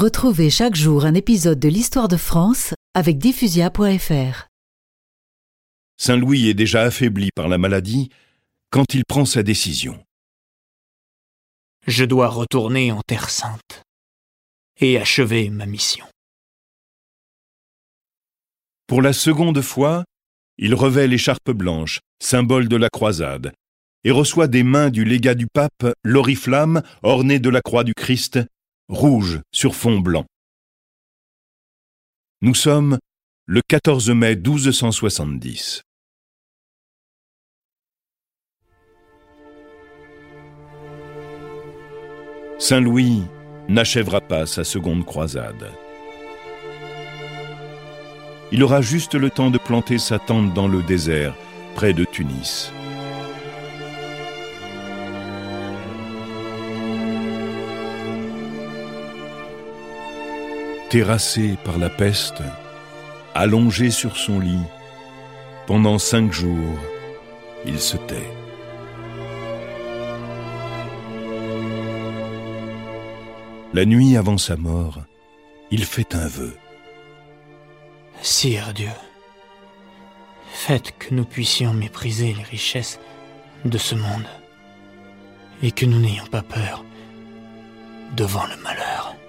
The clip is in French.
Retrouvez chaque jour un épisode de l'Histoire de France avec diffusia.fr. Saint Louis est déjà affaibli par la maladie quand il prend sa décision. Je dois retourner en Terre Sainte et achever ma mission. Pour la seconde fois, il revêt l'écharpe blanche, symbole de la croisade, et reçoit des mains du légat du pape l'oriflamme ornée de la croix du Christ rouge sur fond blanc. Nous sommes le 14 mai 1270. Saint Louis n'achèvera pas sa seconde croisade. Il aura juste le temps de planter sa tente dans le désert, près de Tunis. Terrassé par la peste, allongé sur son lit, pendant cinq jours, il se tait. La nuit avant sa mort, il fait un vœu. Sire Dieu, faites que nous puissions mépriser les richesses de ce monde et que nous n'ayons pas peur devant le malheur.